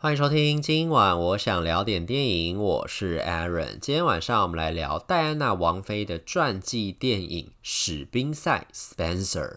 欢迎收听，今晚我想聊点电影，我是 Aaron。今天晚上我们来聊戴安娜王妃的传记电影《史宾赛》（Spencer）。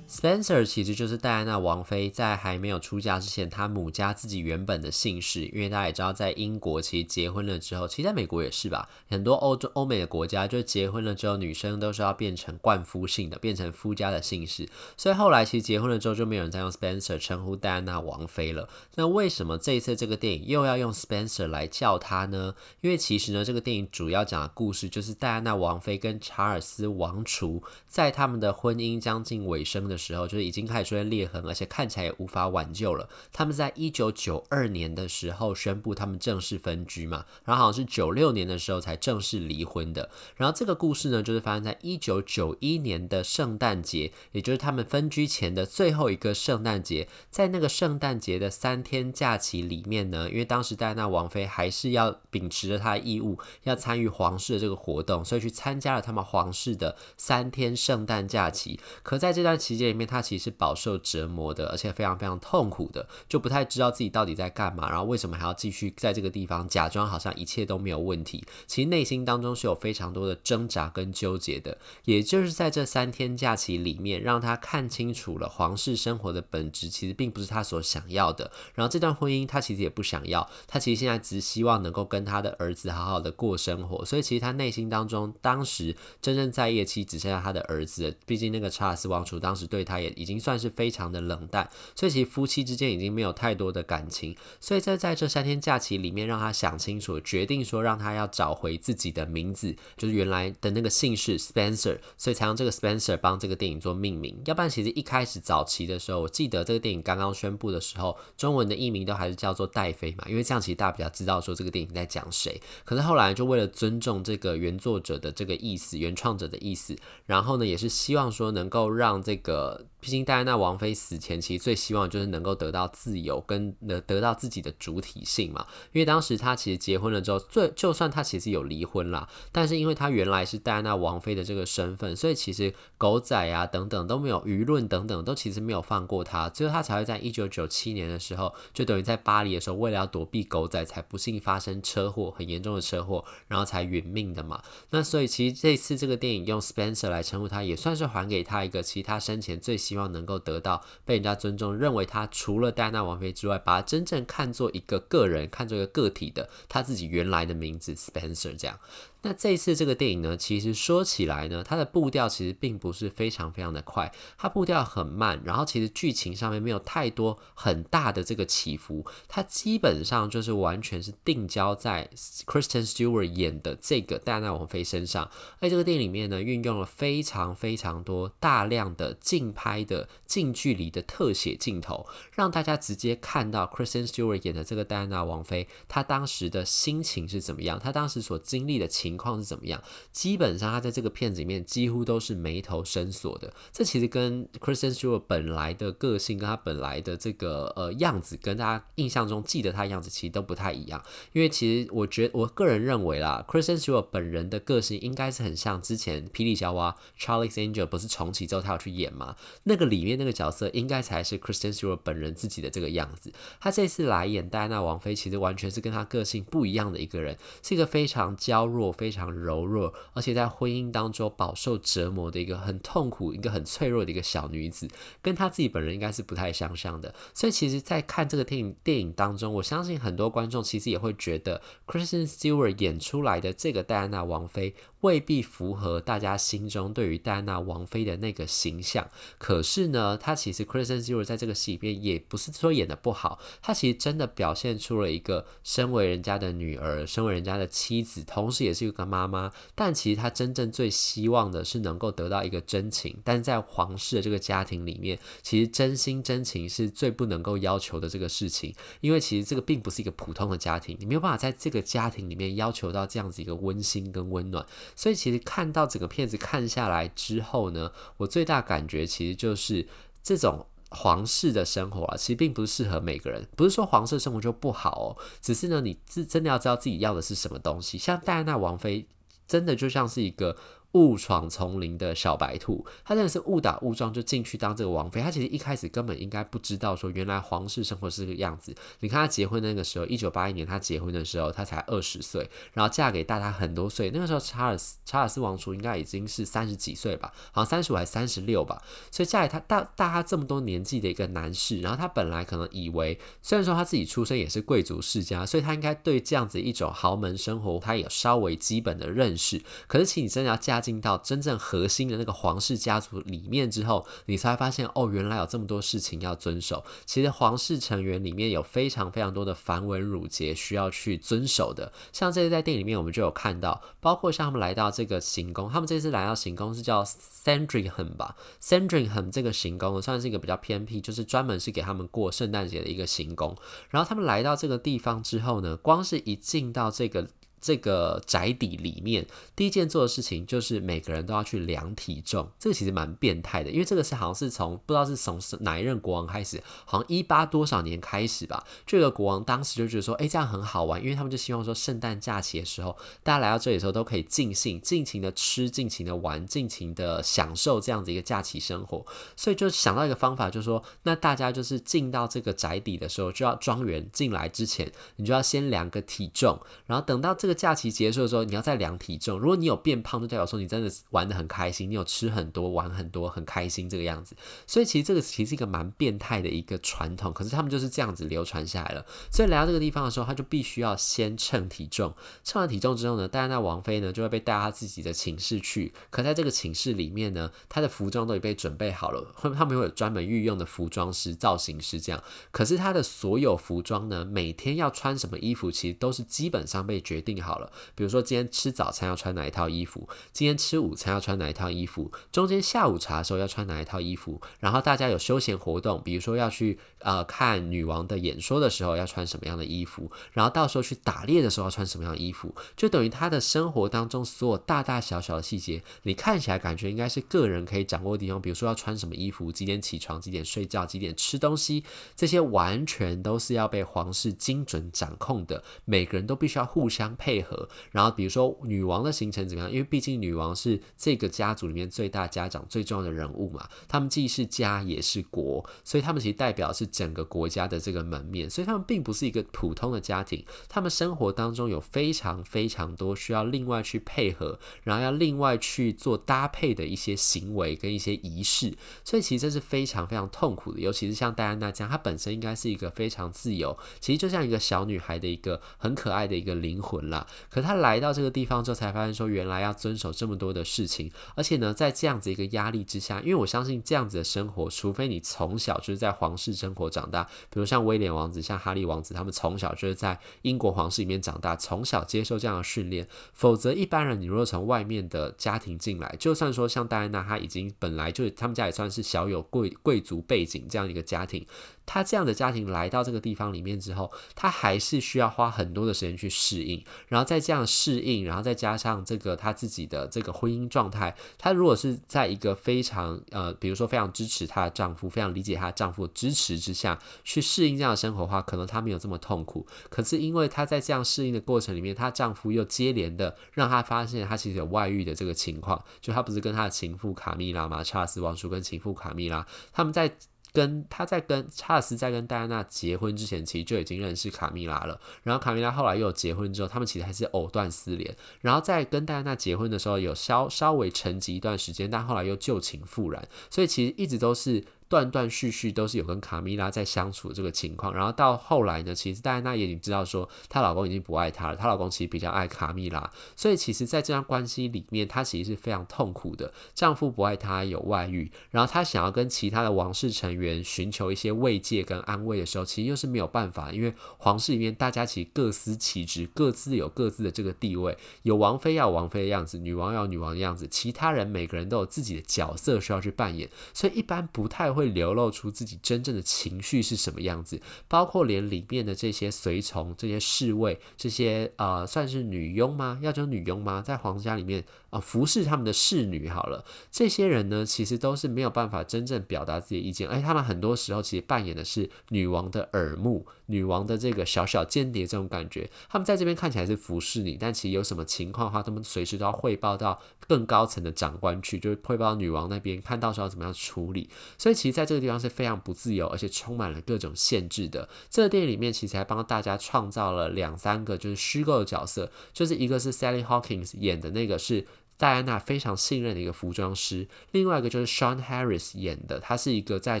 Spencer 其实就是戴安娜王妃在还没有出嫁之前，她母家自己原本的姓氏。因为大家也知道，在英国其实结婚了之后，其实在美国也是吧，很多欧洲、欧美的国家就结婚了之后，女生都是要变成冠夫姓的，变成夫家的姓氏。所以后来其实结婚了之后，就没有人再用 Spencer 称呼戴安娜王妃了。那为什么这一次这个电影又要用 Spencer 来叫她呢？因为其实呢，这个电影主要讲的故事就是戴安娜王妃跟查尔斯王储在他们的婚姻将近尾声的时候。时候就是已经开始出现裂痕，而且看起来也无法挽救了。他们在一九九二年的时候宣布他们正式分居嘛，然后好像是九六年的时候才正式离婚的。然后这个故事呢，就是发生在一九九一年的圣诞节，也就是他们分居前的最后一个圣诞节。在那个圣诞节的三天假期里面呢，因为当时戴安娜王妃还是要秉持着她的义务，要参与皇室的这个活动，所以去参加了他们皇室的三天圣诞假期。可在这段期间，面他其实是饱受折磨的，而且非常非常痛苦的，就不太知道自己到底在干嘛，然后为什么还要继续在这个地方假装好像一切都没有问题。其实内心当中是有非常多的挣扎跟纠结的。也就是在这三天假期里面，让他看清楚了皇室生活的本质，其实并不是他所想要的。然后这段婚姻他其实也不想要，他其实现在只希望能够跟他的儿子好好的过生活。所以其实他内心当中，当时真正在意的其实只剩下他的儿子。毕竟那个查尔斯王储当时对。他也已经算是非常的冷淡，所以其实夫妻之间已经没有太多的感情。所以在在这三天假期里面，让他想清楚，决定说让他要找回自己的名字，就是原来的那个姓氏 Spencer，所以才用这个 Spencer 帮这个电影做命名。要不然，其实一开始早期的时候，我记得这个电影刚刚宣布的时候，中文的译名都还是叫做戴妃嘛，因为这样其实大家比较知道说这个电影在讲谁。可是后来就为了尊重这个原作者的这个意思，原创者的意思，然后呢，也是希望说能够让这个。毕竟戴安娜王妃死前其实最希望就是能够得到自由，跟能得到自己的主体性嘛。因为当时她其实结婚了之后，最就算她其实有离婚啦，但是因为她原来是戴安娜王妃的这个身份，所以其实狗仔啊等等都没有，舆论等等都其实没有放过她。最后她才会在一九九七年的时候，就等于在巴黎的时候，为了要躲避狗仔，才不幸发生车祸，很严重的车祸，然后才殒命的嘛。那所以其实这次这个电影用 Spencer 来称呼她，也算是还给她一个其他生前最希望能够得到被人家尊重，认为他除了戴安娜王妃之外，把他真正看作一个个人，看作一个个体的他自己原来的名字 Spencer 这样。那这一次这个电影呢，其实说起来呢，它的步调其实并不是非常非常的快，它步调很慢，然后其实剧情上面没有太多很大的这个起伏，它基本上就是完全是定焦在 Kristen Stewart 演的这个戴安娜王妃身上。而这个电影里面呢，运用了非常非常多大量的近拍的近距离的特写镜头，让大家直接看到 Kristen Stewart 演的这个戴安娜王妃，她当时的心情是怎么样，她当时所经历的情。情况是怎么样？基本上他在这个片子里面几乎都是眉头深锁的。这其实跟 Kristen Stewart 本来的个性，跟他本来的这个呃样子，跟大家印象中记得他样子其实都不太一样。因为其实我觉得我个人认为啦，Kristen Stewart 本人的个性应该是很像之前《霹雳小娃》Charlie's Angel 不是重启之后他要去演吗？那个里面那个角色应该才是 Kristen Stewart 本人自己的这个样子。他这次来演戴安娜王妃，其实完全是跟他个性不一样的一个人，是一个非常娇弱。非常柔弱，而且在婚姻当中饱受折磨的一个很痛苦、一个很脆弱的一个小女子，跟她自己本人应该是不太相像的。所以，其实，在看这个电影电影当中，我相信很多观众其实也会觉得，Kristen Stewart 演出来的这个戴安娜王妃。未必符合大家心中对于戴安娜王妃的那个形象。可是呢，她其实 Kristen Stewart 在这个戏里边也不是说演的不好，她其实真的表现出了一个身为人家的女儿，身为人家的妻子，同时也是一个妈妈。但其实她真正最希望的是能够得到一个真情。但是在皇室的这个家庭里面，其实真心真情是最不能够要求的这个事情。因为其实这个并不是一个普通的家庭，你没有办法在这个家庭里面要求到这样子一个温馨跟温暖。所以其实看到整个片子看下来之后呢，我最大感觉其实就是这种皇室的生活啊，其实并不适合每个人。不是说皇室生活就不好哦，只是呢，你真真的要知道自己要的是什么东西。像戴安娜王妃。真的就像是一个。误闯丛林的小白兔，他真的是误打误撞就进去当这个王妃。他其实一开始根本应该不知道说，原来皇室生活是这个样子。你看他结婚那个时候，一九八一年他结婚的时候，他才二十岁，然后嫁给大他很多岁。那个时候查尔斯查尔斯王储应该已经是三十几岁吧，好像三十五还三十六吧。所以嫁给他大大他这么多年纪的一个男士，然后他本来可能以为，虽然说他自己出身也是贵族世家，所以他应该对这样子一种豪门生活，他有稍微基本的认识。可是，其实你真的要嫁进到真正核心的那个皇室家族里面之后，你才发现哦，原来有这么多事情要遵守。其实皇室成员里面有非常非常多的繁文缛节需要去遵守的。像这次在电影里面我们就有看到，包括像他们来到这个行宫，他们这次来到行宫是叫 Sandringham 吧，Sandringham 这个行宫算是一个比较偏僻，就是专门是给他们过圣诞节的一个行宫。然后他们来到这个地方之后呢，光是一进到这个。这个宅邸里面，第一件做的事情就是每个人都要去量体重。这个其实蛮变态的，因为这个是好像是从不知道是从哪一任国王开始，好像一八多少年开始吧。这个国王当时就觉得说，哎，这样很好玩，因为他们就希望说，圣诞假期的时候，大家来到这里的时候都可以尽兴、尽情的吃、尽情的玩、尽情的享受这样子一个假期生活。所以就想到一个方法，就是说，那大家就是进到这个宅邸的时候，就要庄园进来之前，你就要先量个体重，然后等到这。这个假期结束的时候，你要再量体重。如果你有变胖，就代表说你真的玩得很开心，你有吃很多、玩很多、很开心这个样子。所以其实这个其实是一个蛮变态的一个传统，可是他们就是这样子流传下来了。所以来到这个地方的时候，他就必须要先称体重。称完体重之后呢，戴安娜王妃呢就会被带到自己的寝室去。可在这个寝室里面呢，她的服装都已被准备好了，他们会有专门御用的服装师、造型师这样。可是她的所有服装呢，每天要穿什么衣服，其实都是基本上被决定好。了，比如说今天吃早餐要穿哪一套衣服，今天吃午餐要穿哪一套衣服，中间下午茶的时候要穿哪一套衣服，然后大家有休闲活动，比如说要去呃看女王的演说的时候要穿什么样的衣服，然后到时候去打猎的时候要穿什么样的衣服，就等于他的生活当中所有大大小小的细节，你看起来感觉应该是个人可以掌握的地方，比如说要穿什么衣服，几点起床，几点睡觉，几点吃东西，这些完全都是要被皇室精准掌控的，每个人都必须要互相配。配合，然后比如说女王的行程怎么样？因为毕竟女王是这个家族里面最大家长、最重要的人物嘛，他们既是家也是国，所以他们其实代表是整个国家的这个门面，所以他们并不是一个普通的家庭，他们生活当中有非常非常多需要另外去配合，然后要另外去做搭配的一些行为跟一些仪式，所以其实这是非常非常痛苦的，尤其是像戴安娜这样，她本身应该是一个非常自由，其实就像一个小女孩的一个很可爱的一个灵魂啦。可他来到这个地方之后，才发现说，原来要遵守这么多的事情，而且呢，在这样子一个压力之下，因为我相信这样子的生活，除非你从小就是在皇室生活长大，比如像威廉王子、像哈利王子，他们从小就是在英国皇室里面长大，从小接受这样的训练，否则一般人，你如果从外面的家庭进来，就算说像戴安娜，她已经本来就他们家也算是小有贵贵族背景这样一个家庭。他这样的家庭来到这个地方里面之后，他还是需要花很多的时间去适应，然后再这样适应，然后再加上这个他自己的这个婚姻状态，他如果是在一个非常呃，比如说非常支持她的丈夫，非常理解她丈夫支持之下去适应这样的生活的话，可能她没有这么痛苦。可是因为她在这样适应的过程里面，她丈夫又接连的让她发现她其实有外遇的这个情况，就她不是跟她的情妇卡蜜拉吗？查尔斯王储跟情妇卡蜜拉他们在。跟他在跟查尔斯在跟戴安娜结婚之前，其实就已经认识卡米拉了。然后卡米拉后来又结婚之后，他们其实还是藕断丝连。然后在跟戴安娜结婚的时候，有稍稍微沉寂一段时间，但后来又旧情复燃。所以其实一直都是。断断续续都是有跟卡蜜拉在相处这个情况，然后到后来呢，其实戴安娜也已经知道说，她老公已经不爱她了，她老公其实比较爱卡蜜拉，所以其实在这段关系里面，她其实是非常痛苦的。丈夫不爱她，有外遇，然后她想要跟其他的王室成员寻求一些慰藉跟安慰的时候，其实又是没有办法，因为皇室里面大家其实各司其职，各自有各自的这个地位，有王妃要王妃的样子，女王要女王的样子，其他人每个人都有自己的角色需要去扮演，所以一般不太。会流露出自己真正的情绪是什么样子，包括连里面的这些随从、这些侍卫、这些呃，算是女佣吗？要叫女佣吗？在皇家里面，啊，服侍他们的侍女好了，这些人呢，其实都是没有办法真正表达自己的意见，而且他们很多时候其实扮演的是女王的耳目，女王的这个小小间谍这种感觉。他们在这边看起来是服侍你，但其实有什么情况的话，他们随时都要汇报到更高层的长官去，就是汇报到女王那边，看到时候怎么样处理。所以其实在这个地方是非常不自由，而且充满了各种限制的。这个电影里面其实还帮大家创造了两三个就是虚构的角色，就是一个是 Sally Hawkins 演的那个是。戴安娜非常信任的一个服装师，另外一个就是 Sean Harris 演的，他是一个在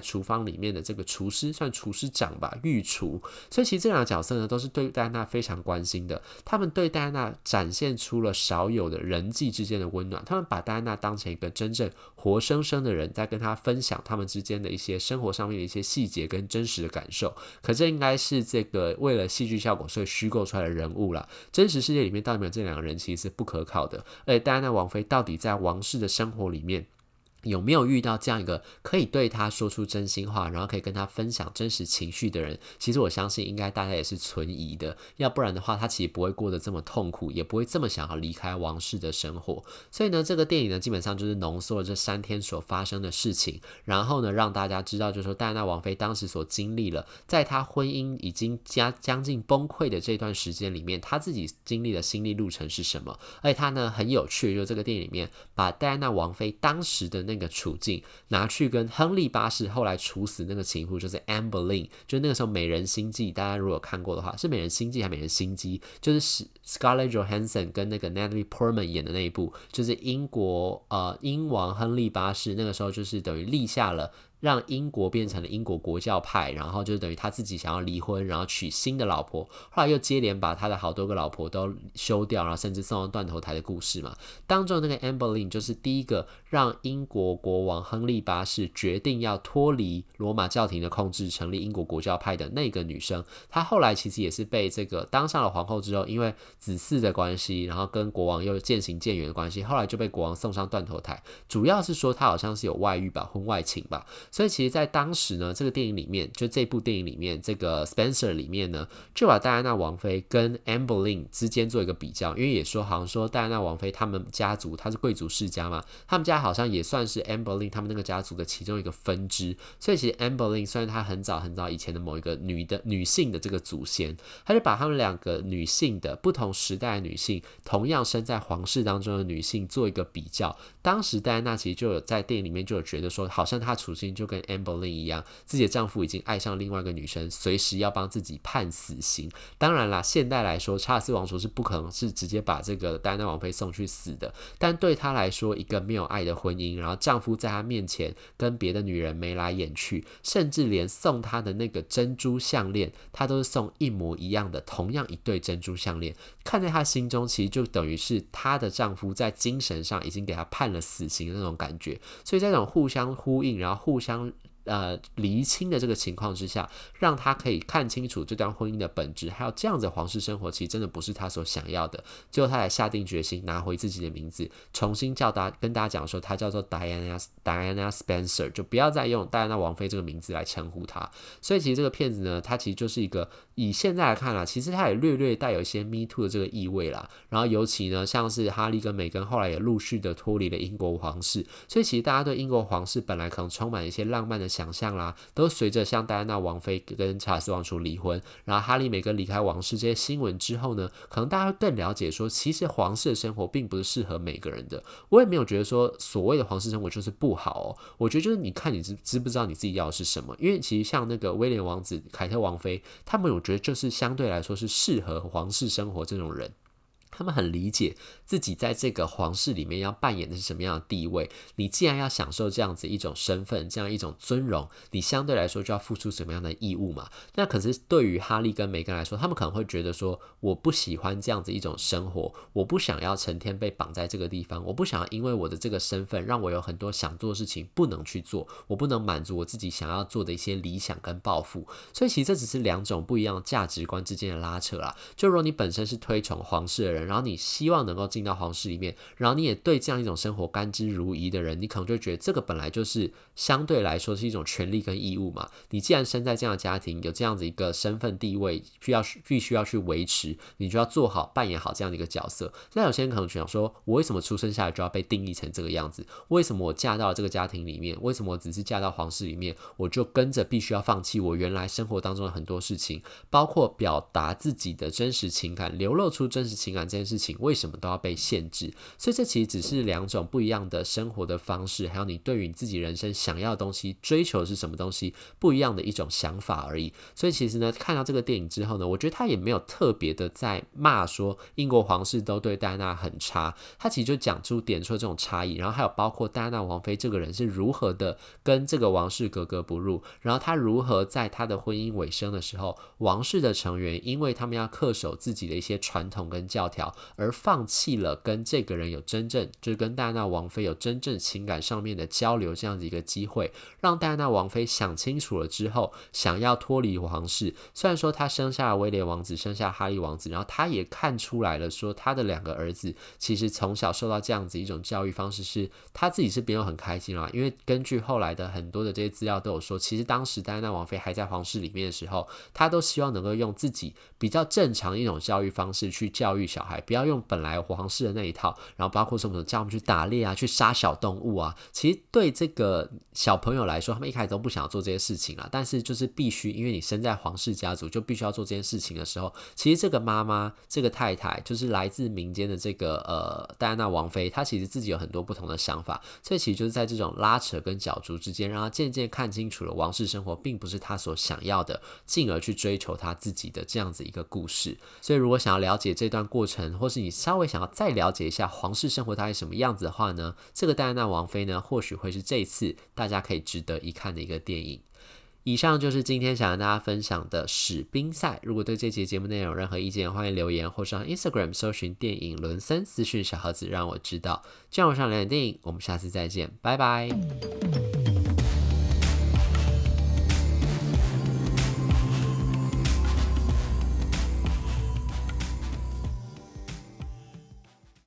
厨房里面的这个厨师，算厨师长吧，御厨。所以其实这两个角色呢，都是对戴安娜非常关心的。他们对戴安娜展现出了少有的人际之间的温暖，他们把戴安娜当成一个真正活生生的人，在跟他分享他们之间的一些生活上面的一些细节跟真实的感受。可这应该是这个为了戏剧效果，所以虚构出来的人物啦。真实世界里面到底有没有这两个人，其实是不可靠的。而且戴安娜王妃到底在王室的生活里面，有没有遇到这样一个可以对他说出真心话，然后可以跟他分享真实情绪的人？其实我相信，应该大家也是存疑的。要不然的话，他其实不会过得这么痛苦，也不会这么想要离开王室的生活。所以呢，这个电影呢，基本上就是浓缩了这三天所发生的事情，然后呢，让大家知道，就是说戴安娜王妃当时所经历了，在她婚姻已经将将近崩溃的这段时间里面，她自己经历的心理路程是什么？而且她呢，很有趣，就是这个电影里面把戴安娜王妃当时的那个处境拿去跟亨利八世后来处死那个情妇，就是 Anne Boleyn，就那个时候《美人心计》，大家如果看过的话，是《美人心计》还是《美人心机》？就是 Scarlett Johansson 跟那个 Natalie Portman 演的那一部，就是英国呃英王亨利八世那个时候就是等于立下了。让英国变成了英国国教派，然后就等于他自己想要离婚，然后娶新的老婆，后来又接连把他的好多个老婆都休掉，然后甚至送到断头台的故事嘛。当中那个 Anne Boleyn 就是第一个让英国国王亨利八世决定要脱离罗马教廷的控制，成立英国国教派的那个女生。她后来其实也是被这个当上了皇后之后，因为子嗣的关系，然后跟国王又渐行渐远的关系，后来就被国王送上断头台。主要是说她好像是有外遇吧，婚外情吧。所以其实，在当时呢，这个电影里面，就这部电影里面，这个 Spencer 里面呢，就把戴安娜王妃跟 Anne Boleyn 之间做一个比较，因为也说好像说戴安娜王妃他们家族，她是贵族世家嘛，他们家好像也算是 Anne Boleyn 他们那个家族的其中一个分支。所以其实 Anne Boleyn 虽然她很早很早以前的某一个女的女性的这个祖先，她就把他们两个女性的不同时代的女性，同样生在皇室当中的女性做一个比较。当时戴安娜其实就有在电影里面就有觉得说，好像她处境就跟 Anne Boleyn 一样，自己的丈夫已经爱上另外一个女生，随时要帮自己判死刑。当然啦，现代来说，查尔斯王储是不可能是直接把这个戴安娜王妃送去死的。但对她来说，一个没有爱的婚姻，然后丈夫在她面前跟别的女人眉来眼去，甚至连送她的那个珍珠项链，她都是送一模一样的，同样一对珍珠项链。看在她心中，其实就等于是她的丈夫在精神上已经给她判了死刑的那种感觉。所以，在这种互相呼应，然后互相。相呃，厘清的这个情况之下，让他可以看清楚这段婚姻的本质，还有这样子的皇室生活，其实真的不是他所想要的。最后，他才下定决心拿回自己的名字，重新叫大跟大家讲说，他叫做 Diana Diana Spencer，就不要再用戴安娜王妃这个名字来称呼他。所以，其实这个片子呢，它其实就是一个以现在来看啦，其实它也略略带有一些 Me Too 的这个意味啦。然后，尤其呢，像是哈利跟梅根后来也陆续的脱离了英国皇室，所以其实大家对英国皇室本来可能充满一些浪漫的。想象啦，都随着像戴安娜王妃跟查尔斯王储离婚，然后哈利、梅根离开王室这些新闻之后呢，可能大家更了解说，其实皇室的生活并不是适合每个人的。我也没有觉得说所谓的皇室生活就是不好哦，我觉得就是你看你知知不知道你自己要的是什么。因为其实像那个威廉王子、凯特王妃，他们我觉得就是相对来说是适合皇室生活这种人。他们很理解自己在这个皇室里面要扮演的是什么样的地位。你既然要享受这样子一种身份，这样一种尊荣，你相对来说就要付出什么样的义务嘛？那可是对于哈利跟梅根来说，他们可能会觉得说，我不喜欢这样子一种生活，我不想要成天被绑在这个地方，我不想要因为我的这个身份让我有很多想做的事情不能去做，我不能满足我自己想要做的一些理想跟抱负。所以其实这只是两种不一样价值观之间的拉扯啦。就如果你本身是推崇皇室的人，然后你希望能够进到皇室里面，然后你也对这样一种生活甘之如饴的人，你可能就觉得这个本来就是相对来说是一种权利跟义务嘛。你既然生在这样的家庭，有这样子一个身份地位，需要必须要去维持，你就要做好扮演好这样的一个角色。那有些人可能想说，我为什么出生下来就要被定义成这个样子？为什么我嫁到这个家庭里面？为什么我只是嫁到皇室里面，我就跟着必须要放弃我原来生活当中的很多事情，包括表达自己的真实情感、流露出真实情感这件事情，为什么都要被限制？所以这其实只是两种不一样的生活的方式，还有你对于你自己人生想要的东西、追求是什么东西不一样的一种想法而已。所以其实呢，看到这个电影之后呢，我觉得他也没有特别的在骂说英国皇室都对戴安娜很差，他其实就讲出点出了这种差异，然后还有包括戴安娜王妃这个人是如何的跟这个王室格格不入，然后他如何在他的婚姻尾声的时候，王室的成员因为他们要恪守自己的一些传统跟教条，而放弃了跟这个人有真正就是跟戴安娜王妃有真正情感上面的交流这样子一个机会，让戴安娜王妃想清楚了之后，想要脱离皇室。虽然说她生下了威廉王子，生下哈利王子，然后她也看出来了，说她的两个儿子其实从小受到这样子一种教育方式，是他自己是没有很开心啦。因为根据后来的很多的这些资料都有说，其实当时戴安娜王妃还在皇室里面的时候，她都希望能够用自己比较正常一种教育方式去教育小孩，不要用本来皇室的那一套，然后包括什么叫他们去打猎啊，去杀小动物啊。其实对这个小朋友来说，他们一开始都不想要做这些事情啊，但是就是必须，因为你生在皇室家族，就必须要做这件事情的时候，其实这个妈妈，这个太太，就是来自民间的这个呃戴安娜王妃，她其实自己有很多不同的想法，所以其实就是在这种拉扯跟角逐之间，让她渐渐看清楚了王室生活并不是她所想要的，进而去追求她自己的这样子一个故事。所以如果想要了解这段过程，或是你稍微想要再了解一下皇室生活大概什么样子的话呢，这个戴安娜王妃呢，或许会是这一次大家可以值得一看的一个电影。以上就是今天想跟大家分享的史宾赛。如果对这期节目内容有任何意见，欢迎留言或上 Instagram 搜寻电影伦森私讯小盒子，让我知道。这样我上两点电影，我们下次再见，拜拜。